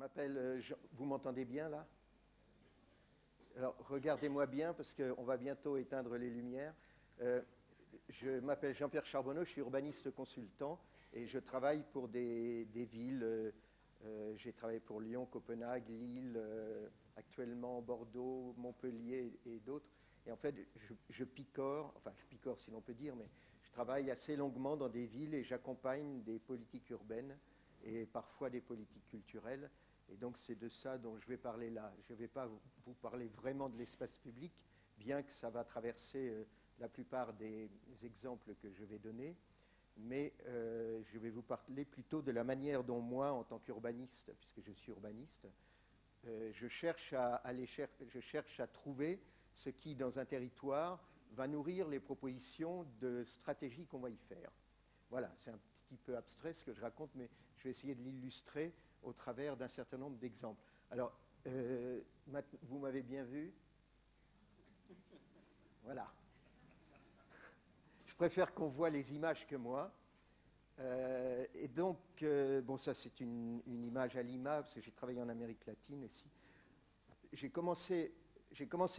m'appelle. euh, Vous m'entendez bien là? Alors, regardez-moi bien parce qu'on va bientôt éteindre les lumières. Euh, je m'appelle Jean-Pierre Charbonneau, je suis urbaniste consultant et je travaille pour des, villes. euh, J'ai travaillé pour Lyon, Copenhague, Lille, actuellement Bordeaux, Montpellier et d'autres. Et en fait, je picore, enfin, je picore si l'on peut dire, mais je travaille assez longuement dans des villes et j'accompagne des politiques urbaines et parfois des politiques culturelles. Et donc, c'est de ça dont je vais parler là. Je ne vais pas vous, parler vraiment de l'espace public, bien que ça va traverser euh, la plupart des exemples que je vais donner. Mais euh, je vais vous parler plutôt de la manière dont moi, en tant qu'urbaniste, puisque je suis urbaniste, euh, je, cherche à aller cher- je cherche à trouver ce qui, dans un territoire, va nourrir les propositions de stratégie qu'on va y faire. Voilà, c'est un petit peu abstrait ce que je raconte, mais je vais essayer de l'illustrer au travers d'un certain nombre d'exemples. Alors, euh, vous m'avez bien vu Voilà. Je préfère qu'on voit les images que moi. Euh, et donc, euh, bon, ça c'est une, image à Lima, parce que j'ai travaillé en Amérique latine aussi. J'ai commencé,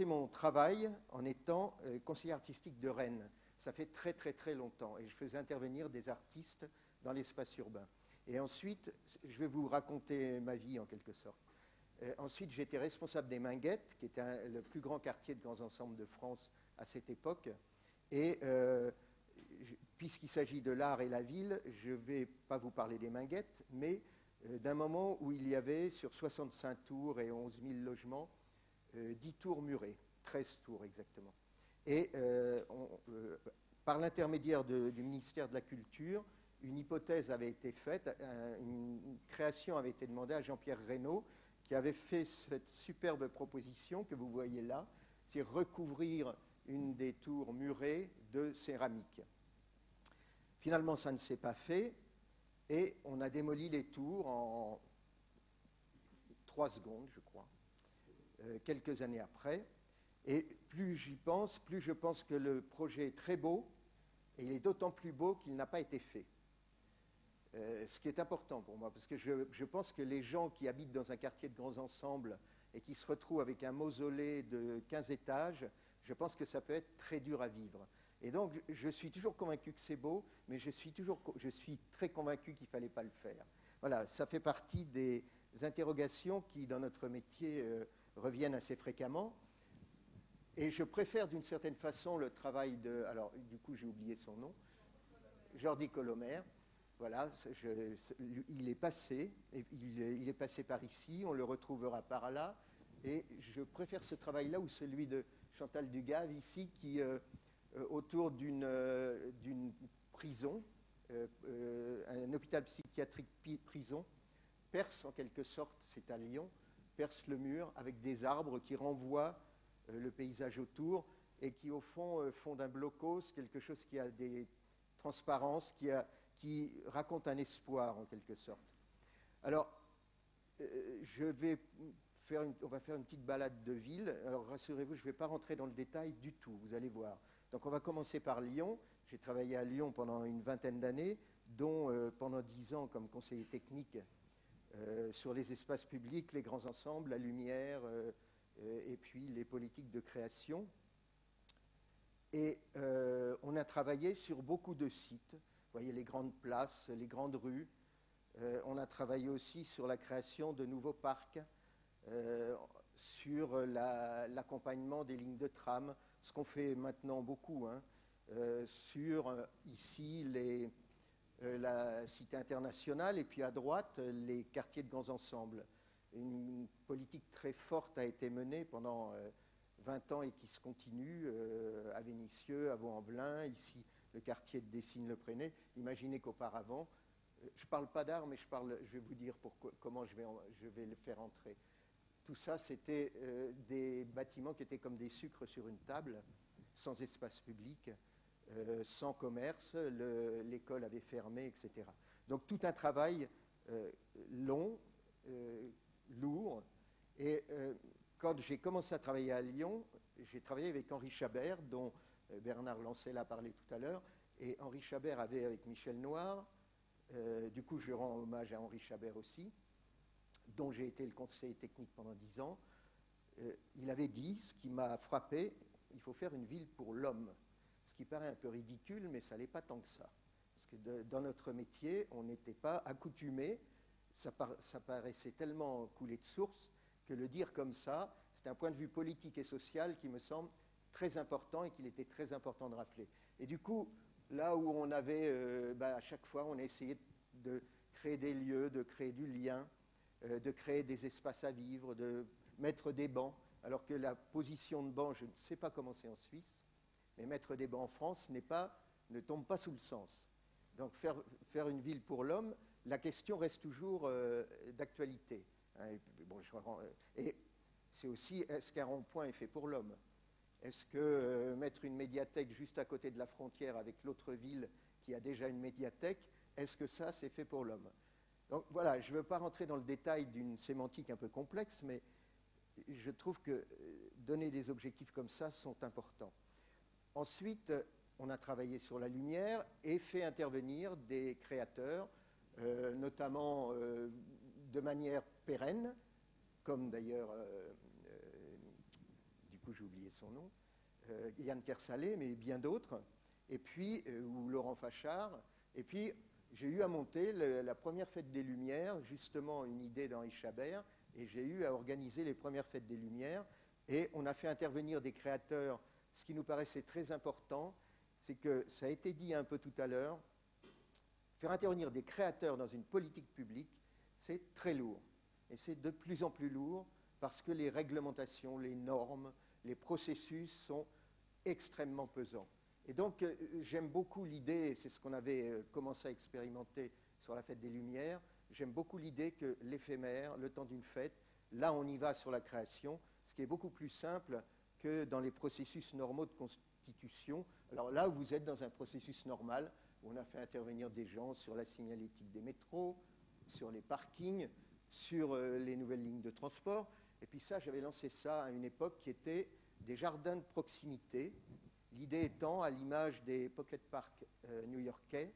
mon travail en étant conseiller artistique de Rennes. Ça fait très très très longtemps. Et je faisais intervenir des artistes dans l'espace urbain. Et ensuite, je vais vous raconter ma vie en quelque sorte. Euh, ensuite, j'étais responsable des Minguettes, qui était le plus grand quartier de grands ensembles de France à cette époque. Et euh, puisqu'il s'agit de l'art et la ville, je ne vais pas vous parler des Minguettes, mais euh, d'un moment où il y avait sur 65 tours et 11 000 logements, euh, 10 tours murées, 13 tours exactement. Et par l'intermédiaire du ministère de la Culture, une hypothèse avait été faite, un- une création avait été demandée à Jean-Pierre Reynaud, qui avait fait cette superbe proposition que vous voyez là, c'est recouvrir une des tours murées de céramique. Finalement, ça ne s'est pas fait, et on a démoli les tours en trois secondes, je crois, euh, quelques années après. Et plus j'y pense, plus je pense que le projet est très beau, et il est d'autant plus beau qu'il n'a pas été fait. Euh, ce qui est important pour moi, parce que je, pense que les gens qui habitent dans un quartier de grands ensembles et qui se retrouvent avec un mausolée de 15 étages, je pense que ça peut être très dur à vivre. Et donc, je suis toujours convaincu que c'est beau, mais je suis, toujours, je suis très convaincu qu'il ne fallait pas le faire. Voilà, ça fait partie des interrogations qui, dans notre métier, euh, reviennent assez fréquemment. Et je préfère d'une certaine façon le travail de... Alors, du coup, j'ai oublié son nom. Jordi Colomer. Voilà, il est passé, il, est- passé par ici, on le retrouvera par là. Et je préfère ce travail-là ou celui de Chantal Dugave ici, qui, euh, euh, autour d'une euh, prison, un hôpital psychiatrique prison, perce en quelque sorte, c'est à Lyon, perce le mur avec des arbres qui renvoient le paysage autour et qui, au fond, font d'un blocos quelque chose qui a des transparences, qui, a- qui raconte un espoir en quelque sorte. Alors, euh, je vais faire une- on va faire une petite balade de ville. Alors, rassurez-vous, je ne vais pas rentrer dans le détail du tout, vous allez voir. Donc, on va commencer par Lyon. J'ai travaillé à Lyon pendant une vingtaine d'années, dont euh, pendant dix ans comme conseiller technique euh, sur les espaces publics, les grands ensembles, la lumière, et puis les politiques de création. Et on a travaillé sur beaucoup de sites. Vous voyez les grandes places, les grandes rues. Euh, on a travaillé aussi sur la création de nouveaux parcs, euh, sur la- l'accompagnement des lignes de tram, ce qu'on fait maintenant beaucoup, hein, euh, sur ici la cité internationale et puis à droite les quartiers de grands ensembles. Une politique très forte a été menée pendant euh, 20 ans et qui se continue à Vénissieux, à Vaux-en-Velin, ici le quartier de Dessines-le-Préné. Imaginez qu'auparavant, euh, je ne parle pas d'art, mais je, parle, je vais vous dire comment je vais, le faire entrer. Tout ça, c'était euh, des bâtiments qui étaient comme des sucres sur une table, sans espace public, euh, sans commerce, le- l'école avait fermé, etc. Donc tout un travail long, lourd. Et quand j'ai commencé à travailler à Lyon, j'ai travaillé avec Henri Chabert, dont Bernard Lancel a parlé tout à l'heure. Et Henri Chabert avait avec Michel Noir, euh, du coup je rends hommage à Henri Chabert aussi, dont j'ai été le conseiller technique pendant dix ans, euh, il avait dit, ce qui m'a frappé, il faut faire une ville pour l'homme. Ce qui paraît un peu ridicule, mais ça n'est pas tant que ça. Parce que dans notre métier, on n'était pas accoutumé, ça, paraissait tellement coulé de source, que le dire comme ça, c'est un point de vue politique et social qui me semble très important et qu'il était très important de rappeler. Et du coup, là où on avait, euh, bah, à chaque fois, on a essayé de créer des lieux, de créer du lien, euh, de créer des espaces à vivre, de mettre des bancs, alors que la position de banc, je ne sais pas comment c'est en Suisse, mais mettre des bancs en France pas, ne tombe pas sous le sens. Donc faire, faire une ville pour l'homme, la question reste toujours euh, d'actualité. Hein, et, c'est aussi, est-ce qu'un rond-point est fait pour l'homme? Est-ce que euh, mettre une médiathèque juste à côté de la frontière avec l'autre ville qui a déjà une médiathèque, est-ce que ça, c'est fait pour l'homme? Donc voilà, je ne veux pas rentrer dans le détail d'une sémantique un peu complexe, mais je trouve que euh, donner des objectifs comme ça sont importants. Ensuite, on a travaillé sur la lumière et fait intervenir des créateurs, euh, notamment de manière pérenne, comme d'ailleurs j'ai oublié son nom, euh, Yann Kersalé, mais bien d'autres, et puis, euh, ou Laurent Fachard, et puis j'ai eu à monter la première fête des Lumières, justement une idée d'Henri Chabert, et j'ai eu à organiser les premières fêtes des Lumières, et on a fait intervenir des créateurs. Ce qui nous paraissait très important, c'est que ça a été dit un peu tout à l'heure, faire intervenir des créateurs dans une politique publique, c'est très lourd. Et c'est de plus en plus lourd parce que les réglementations, les normes, les processus sont extrêmement pesants. Et donc, euh, j'aime beaucoup l'idée, c'est ce qu'on avait euh, commencé à expérimenter sur la fête des Lumières, j'aime beaucoup l'idée que l'éphémère, le temps d'une fête, là, on y va sur la création, ce qui est beaucoup plus simple que dans les processus normaux de constitution. Alors là, vous êtes dans un processus normal, où on a fait intervenir des gens sur la signalétique des métros, sur les parkings, sur euh, les nouvelles lignes de transport. Et puis ça, j'avais lancé ça à une époque qui était des jardins de proximité. L'idée étant, à l'image des pocket parks euh, new-yorkais,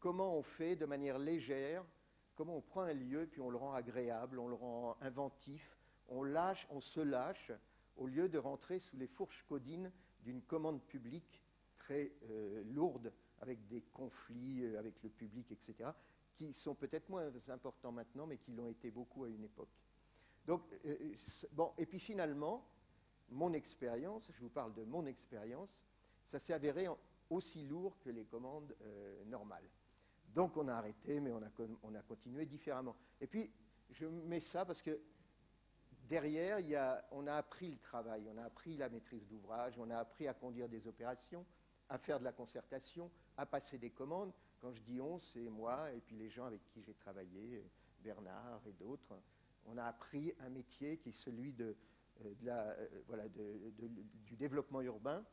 comment on fait de manière légère, comment on prend un lieu puis on le rend agréable, on le rend inventif, on lâche, on se lâche, au lieu de rentrer sous les fourches codines d'une commande publique très euh, lourde, avec des conflits euh, avec le public, etc., qui sont peut-être moins importants maintenant, mais qui l'ont été beaucoup à une époque. Donc, euh, euh, bon, et puis finalement, mon expérience, je vous parle de mon expérience, ça s'est avéré aussi lourd que les commandes euh, normales. Donc on a arrêté, mais on a, on a, continué différemment. Et puis, je mets ça parce que derrière, il y a, on a appris le travail, on a appris la maîtrise d'ouvrage, on a appris à conduire des opérations, à faire de la concertation, à passer des commandes. Quand je dis on, c'est moi et puis les gens avec qui j'ai travaillé, Bernard et d'autres on a appris un métier qui est celui euh, euh, du développement urbain,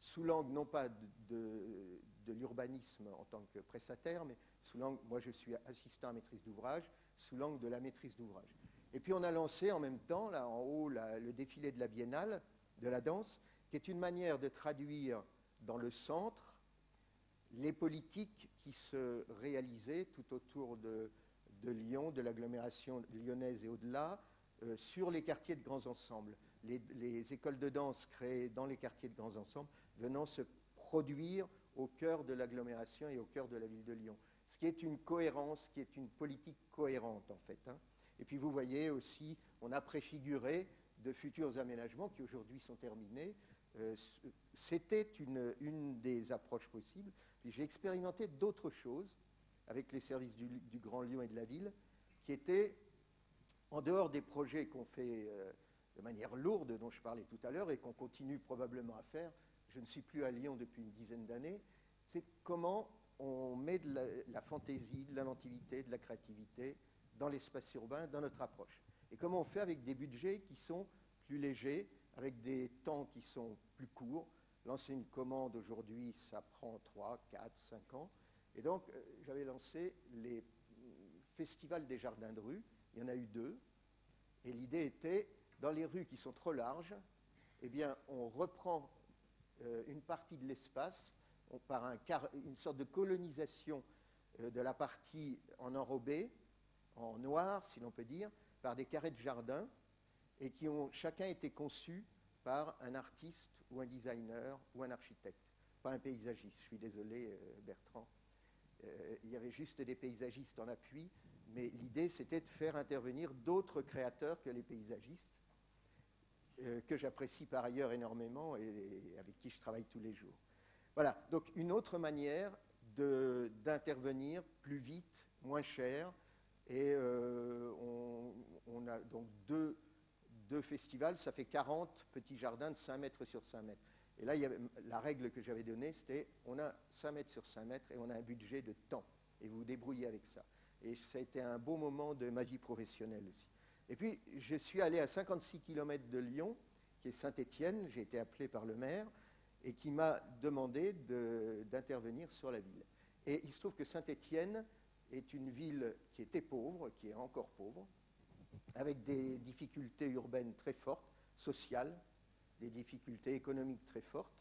sous l'angle non pas de, l'urbanisme en tant que prestataire, mais sous l'angle, moi je suis assistant à maîtrise d'ouvrage, sous l'angle de la maîtrise d'ouvrage. Et puis on a lancé en même temps, là en haut, le défilé de la biennale, de la danse, qui est une manière de traduire dans le centre les politiques qui se réalisaient tout autour de, de Lyon, de l'agglomération lyonnaise et au-delà, euh, sur les quartiers de grands ensembles. Les, écoles de danse créées dans les quartiers de grands ensembles venant se produire au cœur de l'agglomération et au cœur de la ville de Lyon. Ce qui est une cohérence, qui est une politique cohérente en fait. Hein. Et puis vous voyez aussi, on a préfiguré de futurs aménagements qui aujourd'hui sont terminés. Euh, c'était une, une, des approches possibles. J'ai expérimenté d'autres choses avec les services du, Grand Lyon et de la ville, qui étaient, en dehors des projets qu'on fait euh, de manière lourde, dont je parlais tout à l'heure, et qu'on continue probablement à faire, je ne suis plus à Lyon depuis une dizaine d'années, c'est comment on met de la, fantaisie, de l'inventivité, de la créativité dans l'espace urbain, dans notre approche. Et comment on fait avec des budgets qui sont plus légers, avec des temps qui sont plus courts. Lancer une commande aujourd'hui, ça prend 3, 4, 5 ans. Et donc, euh, j'avais lancé les festivals des jardins de rue. Il y en a eu deux. Et l'idée était, dans les rues qui sont trop larges, eh bien, on reprend euh, une partie de l'espace par une sorte de colonisation euh, de la partie en enrobé, en noir, si l'on peut dire, par des carrés de jardin et qui ont chacun été conçus par un artiste ou un designer ou un architecte, pas un paysagiste. Je suis désolé, Bertrand. Euh, il y avait juste des paysagistes en appui, mais l'idée c'était de faire intervenir d'autres créateurs que les paysagistes, euh, que j'apprécie par ailleurs énormément et, avec qui je travaille tous les jours. Voilà, donc une autre manière d'intervenir plus vite, moins cher, et on, on, a donc deux deux festivals, ça fait 40 petits jardins de 5 mètres sur 5 mètres. Et là, la règle que j'avais donnée, c'était on a 5 mètres sur 5 mètres et on a un budget de temps. Et vous vous débrouillez avec ça. Et ça a été un beau moment de ma vie professionnelle aussi. Et puis, je suis allé à 56 km de Lyon, qui est Saint-Étienne. J'ai été appelé par le maire et qui m'a demandé d'intervenir sur la ville. Et il se trouve que Saint-Étienne est une ville qui était pauvre, qui est encore pauvre, avec des difficultés urbaines très fortes, sociales, des difficultés économiques très fortes.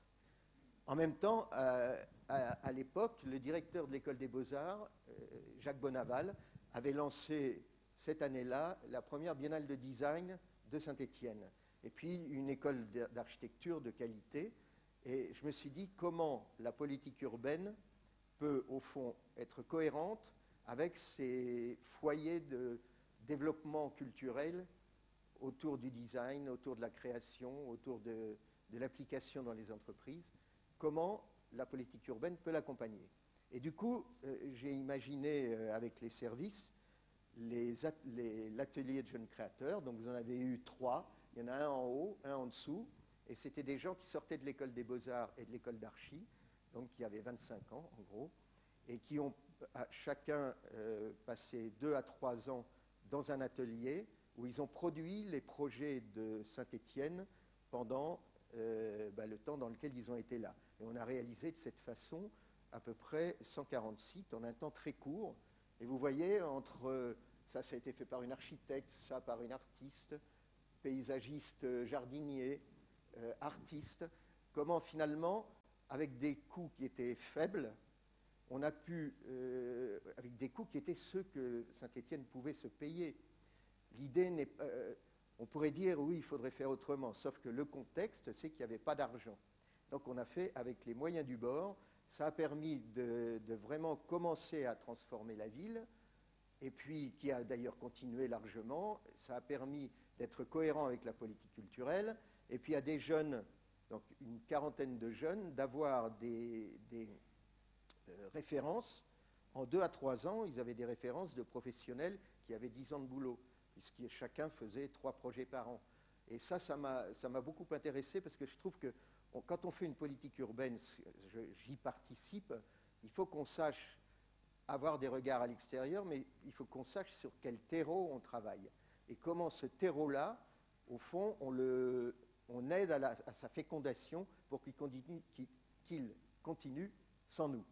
En même temps, à, l'époque, le directeur de l'école des beaux-arts, euh, Jacques Bonaval, avait lancé cette année-là la première biennale de design de Saint-Étienne, et puis une école d'architecture de qualité. Et je me suis dit comment la politique urbaine peut, au fond, être cohérente avec ces foyers de, développement culturel autour du design, autour de la création, autour de, l'application dans les entreprises, comment la politique urbaine peut l'accompagner. Et du coup, euh, j'ai imaginé euh, avec les services l'atelier de jeunes créateurs. Donc vous en avez eu trois. Il y en a un en haut, un en dessous. Et c'était des gens qui sortaient de l'école des beaux-arts et de l'école d'archi, donc qui avaient 25 ans en gros, et qui ont chacun euh, passé deux à trois ans dans un atelier où ils ont produit les projets de Saint-Étienne pendant euh, bah, le temps dans lequel ils ont été là. Et on a réalisé de cette façon à peu près 140 sites en un temps très court. Et vous voyez, entre ça, ça a été fait par une architecte, ça par une artiste, paysagiste, jardinier, euh, artiste, comment finalement, avec des coûts qui étaient faibles, on a pu, euh, avec des coûts qui étaient ceux que Saint-Étienne pouvait se payer. L'idée n'est pas. Euh, on pourrait dire oui, il faudrait faire autrement, sauf que le contexte, c'est qu'il n'y avait pas d'argent. Donc on a fait avec les moyens du bord. Ça a permis de, vraiment commencer à transformer la ville, et puis qui a d'ailleurs continué largement. Ça a permis d'être cohérent avec la politique culturelle, et puis à des jeunes, donc une quarantaine de jeunes, d'avoir des euh, références. En deux à trois ans, ils avaient des références de professionnels qui avaient dix ans de boulot, puisque chacun faisait trois projets par an. Et ça, ça m'a beaucoup intéressé parce que je trouve que quand on fait une politique urbaine, j'y participe, il faut qu'on sache avoir des regards à l'extérieur, mais il faut qu'on sache sur quel terreau on travaille. Et comment ce terreau-là, au fond, on, le, on aide à, sa fécondation pour qu'il continue, continue sans nous.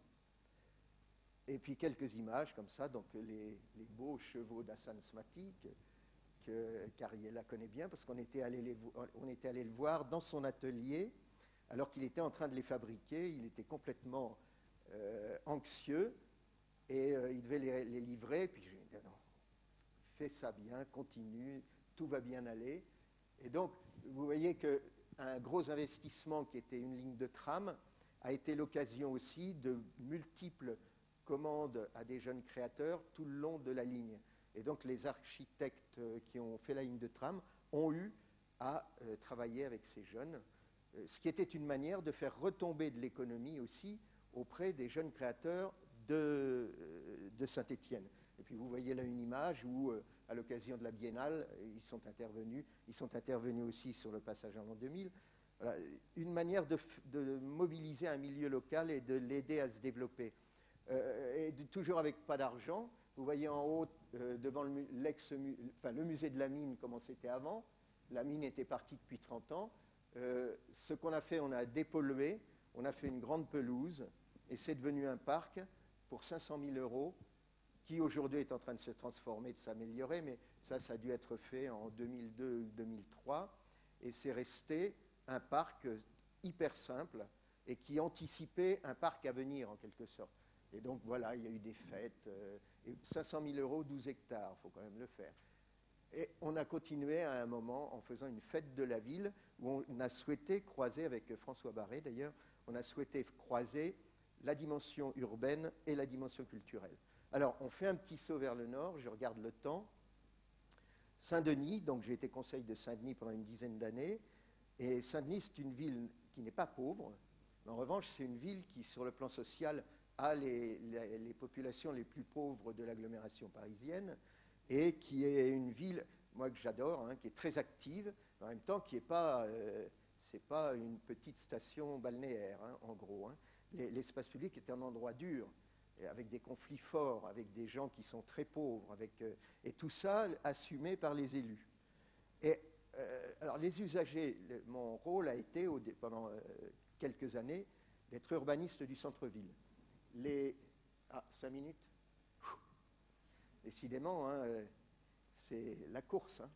Et puis quelques images comme ça, donc les, beaux chevaux d'Hassan Smati, que, Cariella connaît bien, parce qu'on était, allé le voir dans son atelier, alors qu'il était en train de les fabriquer. Il était complètement euh, anxieux, et euh, il devait les, livrer. Puis je lui ai dit, non, fais ça bien, continue, tout va bien aller. Et donc, vous voyez qu'un gros investissement qui était une ligne de tram a été l'occasion aussi de multiples commande à des jeunes créateurs tout le long de la ligne. Et donc les architectes euh, qui ont fait la ligne de tram ont eu à euh, travailler avec ces jeunes, euh, ce qui était une manière de faire retomber de l'économie aussi auprès des jeunes créateurs de, Saint-Étienne. Et puis vous voyez là une image où, à l'occasion de la biennale, ils sont intervenus, ils sont intervenus aussi sur le passage en l'an 2000. une manière de, mobiliser un milieu local et de l'aider à se développer. Et toujours avec pas d'argent. Vous voyez en haut, euh, devant le, musée de la mine, comment c'était avant. La mine était partie depuis 30 ans. Euh, ce qu'on a fait, on a dépollué, on a fait une grande pelouse, et c'est devenu un parc pour 500 000 euros, qui aujourd'hui est en train de se transformer, de s'améliorer, mais ça, ça a dû être fait en 2002 ou 2003, et c'est resté un parc hyper simple et qui anticipait un parc à venir en quelque sorte. Et donc voilà, il y a eu des fêtes. et 500 000 euros, 12 hectares, il faut quand même le faire. Et on a continué à un moment en faisant une fête de la ville où on a souhaité croiser, avec François Barré d'ailleurs, on a souhaité croiser la dimension urbaine et la dimension culturelle. Alors, on fait un petit saut vers le nord, je regarde le temps. Saint-Denis, donc j'ai été conseil de Saint-Denis pendant une dizaine d'années, et Saint-Denis, c'est une ville qui n'est pas pauvre, mais en revanche, c'est une ville qui, sur le plan social, a les, populations les plus pauvres de l'agglomération parisienne, et qui est une ville, moi que j'adore, hein, qui est très active, en même temps qui n'est pas, euh, pas une petite station balnéaire, hein, en gros. Hein. L'espace public est un endroit dur, avec des conflits forts, avec des gens qui sont très pauvres, avec, euh, et tout ça assumé par les élus. Et euh, alors les usagers, mon rôle a été pendant quelques années d'être urbaniste du centre-ville. Les ah cinq minutes. Décidément, hein, c'est la course. Hein.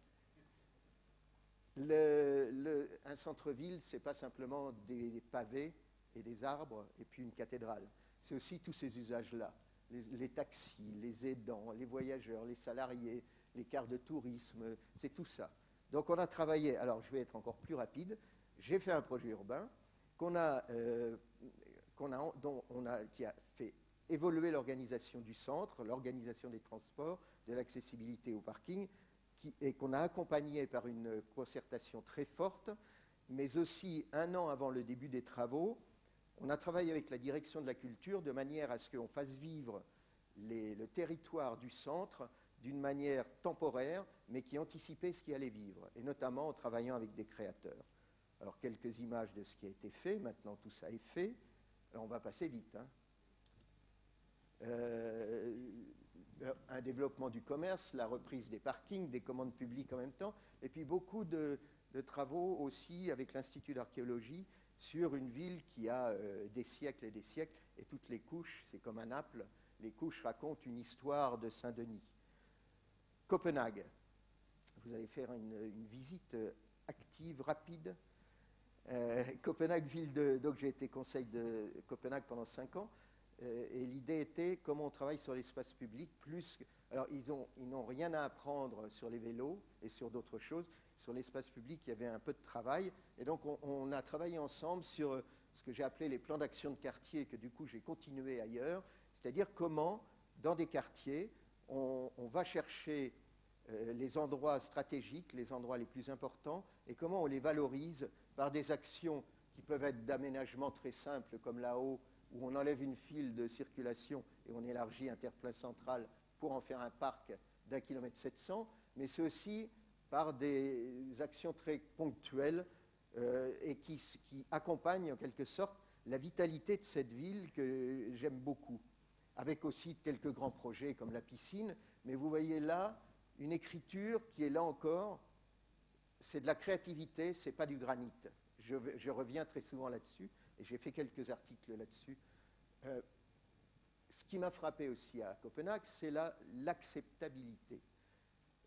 Un centre-ville, c'est pas simplement des pavés et des arbres et puis une cathédrale c'est aussi tous ces usages-là. Les, taxis, les aidants, les voyageurs, les salariés, les cartes de tourisme, c'est tout ça. Donc on a travaillé, alors je vais être encore plus rapide, j'ai fait un projet urbain qu'on a, euh, a, dont on a, qui a fait évoluer l'organisation du centre, l'organisation des transports, de l'accessibilité au parking, et qu'on a accompagné par une concertation très forte, mais aussi un an avant le début des travaux, on a travaillé avec la direction de la culture de manière à ce qu'on fasse vivre le territoire du centre d'une manière temporaire, mais qui anticipait ce qui allait vivre, et notamment en travaillant avec des créateurs. Alors quelques images de ce qui a été fait, maintenant tout ça est fait, alors on va passer vite. Hein. Euh, un développement du commerce, la reprise des parkings, des commandes publiques en même temps, et puis beaucoup de travaux aussi avec l'Institut d'archéologie sur une ville qui a euh, des siècles et des siècles, et toutes les couches, c'est comme un Naples, les couches racontent une histoire de Saint-Denis. Copenhague, vous allez faire une, visite euh, active, rapide. Euh, Copenhague, ville de. Donc j'ai été conseil de Copenhague pendant cinq ans, et l'idée était comment on travaille sur l'espace public, plus. alors ils n'ont ils rien à apprendre sur les vélos et sur d'autres choses, sur l'espace public, il y avait un peu de travail. Et donc, on, a travaillé ensemble sur euh, ce que j'ai appelé les plans d'action de quartier, que du coup, j'ai continué ailleurs. C'est-à-dire comment, dans des quartiers, on, va chercher euh, les endroits stratégiques, les endroits les plus importants, et comment on les valorise par des actions qui peuvent être d'aménagement très simple, comme là-haut, où on enlève une file de circulation et on élargit Interplace Central pour en faire un parc d'un kilomètre 700, mais c'est aussi par des actions très ponctuelles euh, et qui, accompagnent en quelque sorte la vitalité de cette ville que j'aime beaucoup, avec aussi quelques grands projets comme la piscine. Mais vous voyez là une écriture qui est là encore, c'est de la créativité, c'est pas du granit. Je, reviens très souvent là-dessus et j'ai fait quelques articles là-dessus. Euh, ce qui m'a frappé aussi à Copenhague, c'est l'acceptabilité.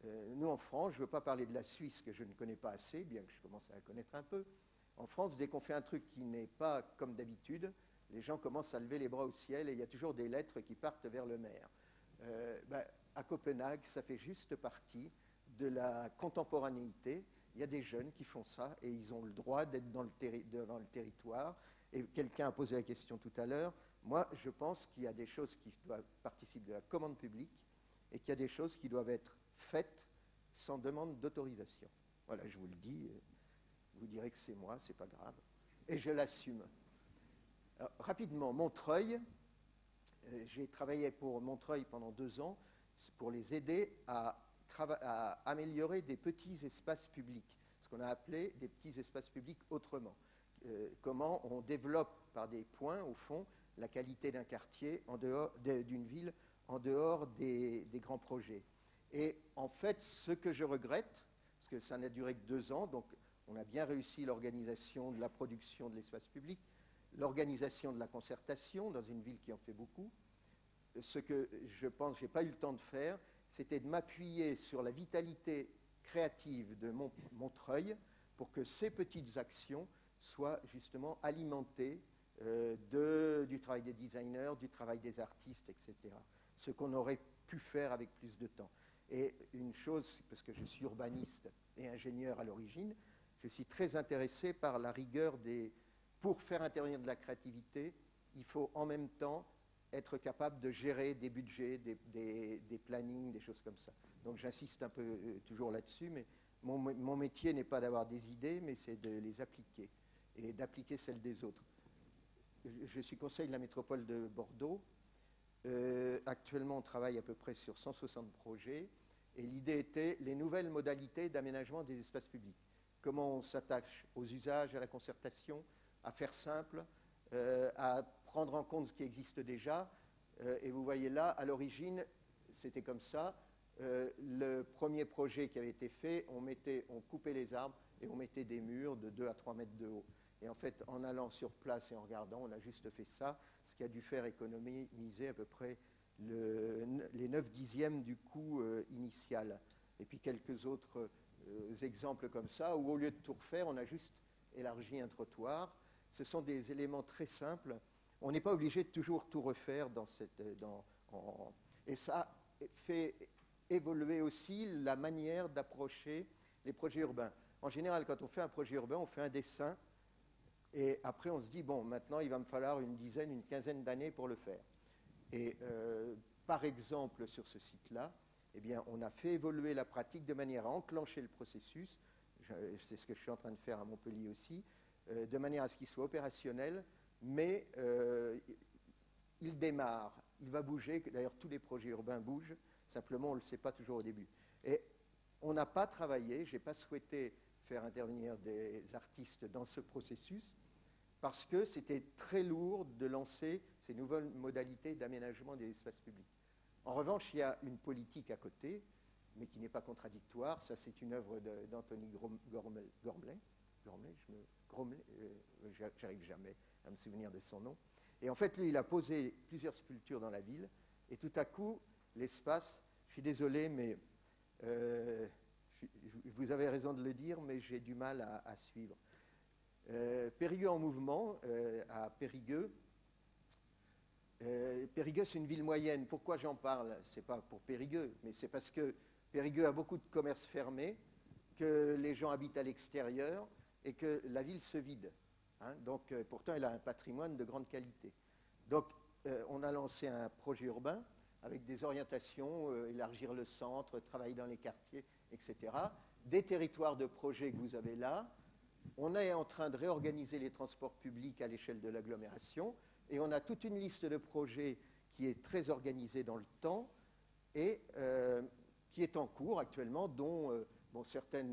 Euh, nous, en France, je ne veux pas parler de la Suisse, que je ne connais pas assez, bien que je commence à la connaître un peu. En France, dès qu'on fait un truc qui n'est pas comme d'habitude, les gens commencent à lever les bras au ciel et il y a toujours des lettres qui partent vers le maire. Euh, ben, à Copenhague, ça fait juste partie de la contemporanéité. Il y a des jeunes qui font ça et ils ont le droit d'être dans, le territoire. Et quelqu'un a posé la question tout à l'heure. Moi, je pense qu'il y a des choses qui doivent participer de la commande publique et qu'il y a des choses qui doivent être faites sans demande d'autorisation. Voilà, je vous le dis, euh, vous direz que c'est moi, c'est pas grave. Et je l'assume. Rapidement, Montreuil, euh, j'ai travaillé pour Montreuil pendant deux ans pour les aider à, améliorer des petits espaces publics, ce qu'on a appelé des petits espaces publics autrement. Euh, comment on développe par des points, au fond, la qualité d'un quartier, en dehors d'une ville, en dehors des grands projets. Et en fait, ce que je regrette, parce que ça n'a duré que deux ans, donc on a bien réussi l'organisation de la production de l'espace public, l'organisation de la concertation dans une ville qui en fait beaucoup. Ce que je pense je n'ai pas eu le temps de faire, c'était de m'appuyer sur la vitalité créative de Montreuil pour que ces petites actions soient justement alimentées de, du travail des designers, du travail des artistes, etc. Ce qu'on aurait pu faire avec plus de temps. Et une chose, parce que je suis urbaniste et ingénieur à l'origine, je suis très intéressé par la rigueur des... Pour faire intervenir de la créativité, il faut en même temps être capable de gérer des budgets, des, plannings, des choses comme ça. Donc j'insiste un peu euh, toujours là-dessus, mais mon, métier n'est pas d'avoir des idées, mais c'est de les appliquer et d'appliquer celles des autres. Je suis conseil de la métropole de Bordeaux. Euh, actuellement, on travaille à peu près sur 160 projets. Et l'idée était les nouvelles modalités d'aménagement des espaces publics. Comment on s'attache aux usages, à la concertation, à faire simple, euh, à prendre en compte ce qui existe déjà. Euh, et vous voyez là, à l'origine, c'était comme ça. Euh, le premier projet qui avait été fait, on, coupait les arbres et on mettait des murs de 2 à 3 mètres de haut. Et en fait, en allant sur place et en regardant, on a juste fait ça, ce qui a dû faire économiser à peu près les 9 dixièmes du coût euh, initial. Et puis quelques autres exemples comme ça, où au lieu de tout refaire, on a juste élargi un trottoir. Ce sont des éléments très simples on n'est pas obligé de toujours tout refaire. Euh, et ça fait évoluer aussi la manière d'approcher les projets urbains. En général, quand on fait un projet urbain, on fait un dessin et après on se dit bon, maintenant il va me falloir une dizaine, une quinzaine d'années pour le faire. Et euh, par exemple, sur ce site-là, eh bien, on a fait évoluer la pratique de manière à enclencher le processus. C'est ce que je suis en train de faire à Montpellier aussi, euh, de manière à ce qu'il soit opérationnel mais euh, il démarre, il va bouger, d'ailleurs tous les projets urbains bougent, simplement on ne le sait pas toujours au début. Et on n'a pas travaillé, je n'ai pas souhaité faire intervenir des artistes dans ce processus, parce que c'était très lourd de lancer ces nouvelles modalités d'aménagement des espaces publics. En revanche, il y a une politique à côté, mais qui n'est pas contradictoire. Ça, c'est une œuvre d'Anthony Gormley. Gormley, je me, euh, j'arrive jamais à me souvenir de son nom. Et en fait, lui, il a posé plusieurs sculptures dans la ville, et tout à coup, l'espace, je suis désolé, mais euh, vous avez raison de le dire, mais j'ai du mal à, suivre. Euh, Périgueux en mouvement, euh, à Périgueux. Périgueux, c'est une ville moyenne. Pourquoi j'en parle? Ce n'est pas pour Périgueux, mais c'est parce que Périgueux a beaucoup de commerces fermés, que les gens habitent à l'extérieur et que la ville se vide. Hein. donc, euh, pourtant, elle a un patrimoine de grande qualité. Donc, euh, on a lancé un projet urbain avec des orientations, euh, élargir le centre, travailler dans les quartiers, etc. Des territoires de projet que vous avez là. On est en train de réorganiser les transports publics à l'échelle de l'agglomération. Et on a toute une liste de projets qui est très organisée dans le temps et qui est en cours actuellement, dont certains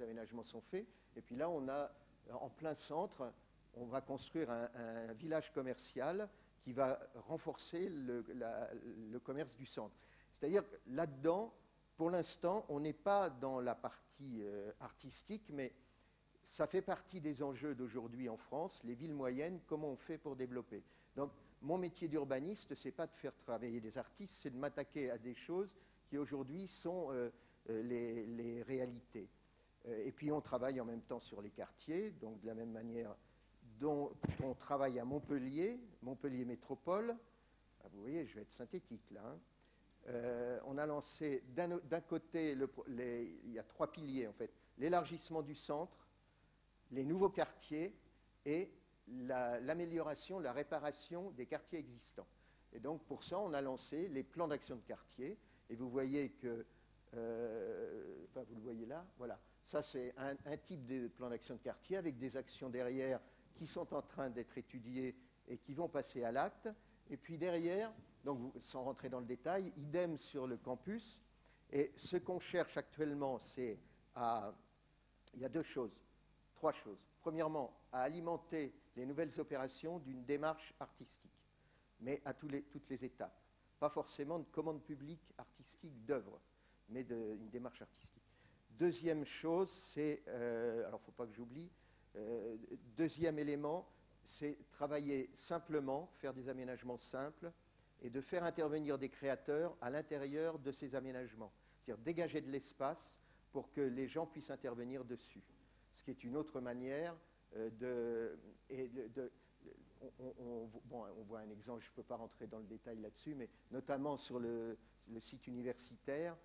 aménagements sont faits. Et puis là, on a en plein centre, on va construire un, village commercial qui va renforcer le, commerce du centre. C'est-à-dire là-dedans, pour l'instant, on n'est pas dans la partie euh, artistique, mais ça fait partie des enjeux d'aujourd'hui en France, les villes moyennes, comment on fait pour développer. Donc, mon métier d'urbaniste, ce n'est pas de faire travailler des artistes, c'est de m'attaquer à des choses qui aujourd'hui sont euh, euh, les réalités. Euh, et puis on travaille en même temps sur les quartiers, donc de la même manière dont on travaille à Montpellier, Montpellier Métropole. Ah, vous voyez, je vais être synthétique là. Hein. Euh, on a lancé d'un côté, il y a trois piliers en fait, l'élargissement du centre, les nouveaux quartiers et l'amélioration, la, réparation des quartiers existants. Et donc pour ça, on a lancé les plans d'action de quartier. Et vous voyez que, euh, enfin vous le voyez là, voilà, ça, c'est un, type de plan d'action de quartier avec des actions derrière qui sont en train d'être étudiées et qui vont passer à l'acte. Et puis derrière, donc sans rentrer dans le détail, idem sur le campus. Et ce qu'on cherche actuellement, c'est à. Il y a deux choses, trois choses. Premièrement, à alimenter les nouvelles opérations d'une démarche artistique, mais à toutes les étapes. Pas forcément de commande publique artistique d'œuvres, mais d'une démarche artistique. Deuxième chose, c'est, euh, alors il ne faut pas que j'oublie, euh, deuxième élément, c'est travailler simplement, faire des aménagements simples et de faire intervenir des créateurs à l'intérieur de ces aménagements. C'est-à-dire dégager de l'espace pour que les gens puissent intervenir dessus. Ce qui est une autre manière euh, de, on, voit un exemple, je ne peux pas rentrer dans le détail là-dessus, mais notamment sur le, site universitaire,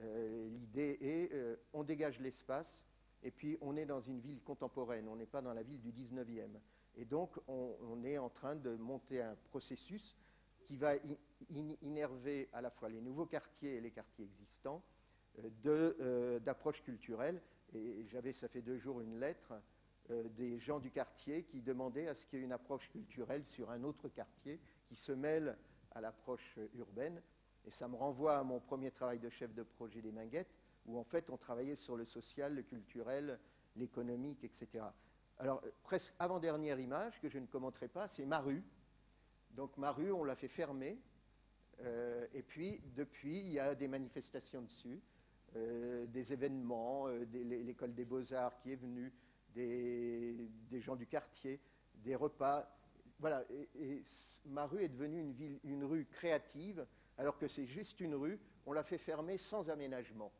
euh, l'idée est euh, on dégage l'espace et puis on est dans une ville contemporaine, on n'est pas dans la ville du 19e. Et donc on, est en train de monter un processus qui va innerver à la fois les nouveaux quartiers et les quartiers existants euh, d'approche culturelle. Et j'avais, ça fait deux jours, une lettre euh, des gens du quartier qui demandaient à ce qu'il y ait une approche culturelle sur un autre quartier qui se mêle à l'approche urbaine. Et ça me renvoie à mon premier travail de chef de projet des Minguettes, où en fait on travaillait sur le social, le culturel, l'économique, etc. Alors, euh, presque avant-dernière image que je ne commenterai pas, c'est ma rue. Donc ma rue, on l'a fait fermer. Euh, et puis, depuis, il y a des manifestations dessus, des événements, l'école des beaux-arts qui est venue, des, gens du quartier, des repas. Voilà, et, ma rue est devenue une rue créative, alors que c'est juste une rue, on l'a fait fermer sans aménagement.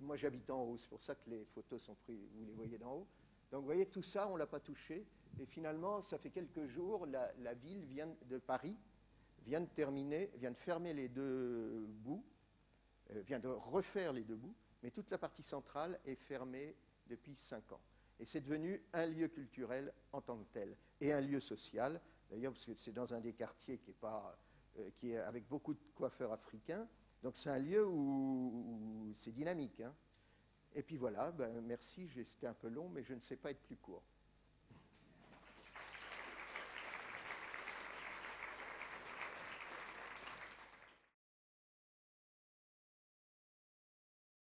Moi j'habite en haut, c'est pour ça que les photos sont prises, vous les voyez d'en haut. Donc vous voyez, tout ça, on ne l'a pas touché. Et finalement, ça fait quelques jours, la, ville vient de Paris vient de terminer, vient de fermer les deux bouts, euh, vient de refaire les deux bouts, mais toute la partie centrale est fermée depuis cinq ans. Et c'est devenu un lieu culturel en tant que tel, et un lieu social, d'ailleurs, parce que c'est dans un des quartiers qui est, pas, qui est avec beaucoup de coiffeurs africains, donc c'est un lieu où, c'est dynamique. Hein. Et puis voilà, ben, merci, c'était un peu long, mais je ne sais pas être plus court.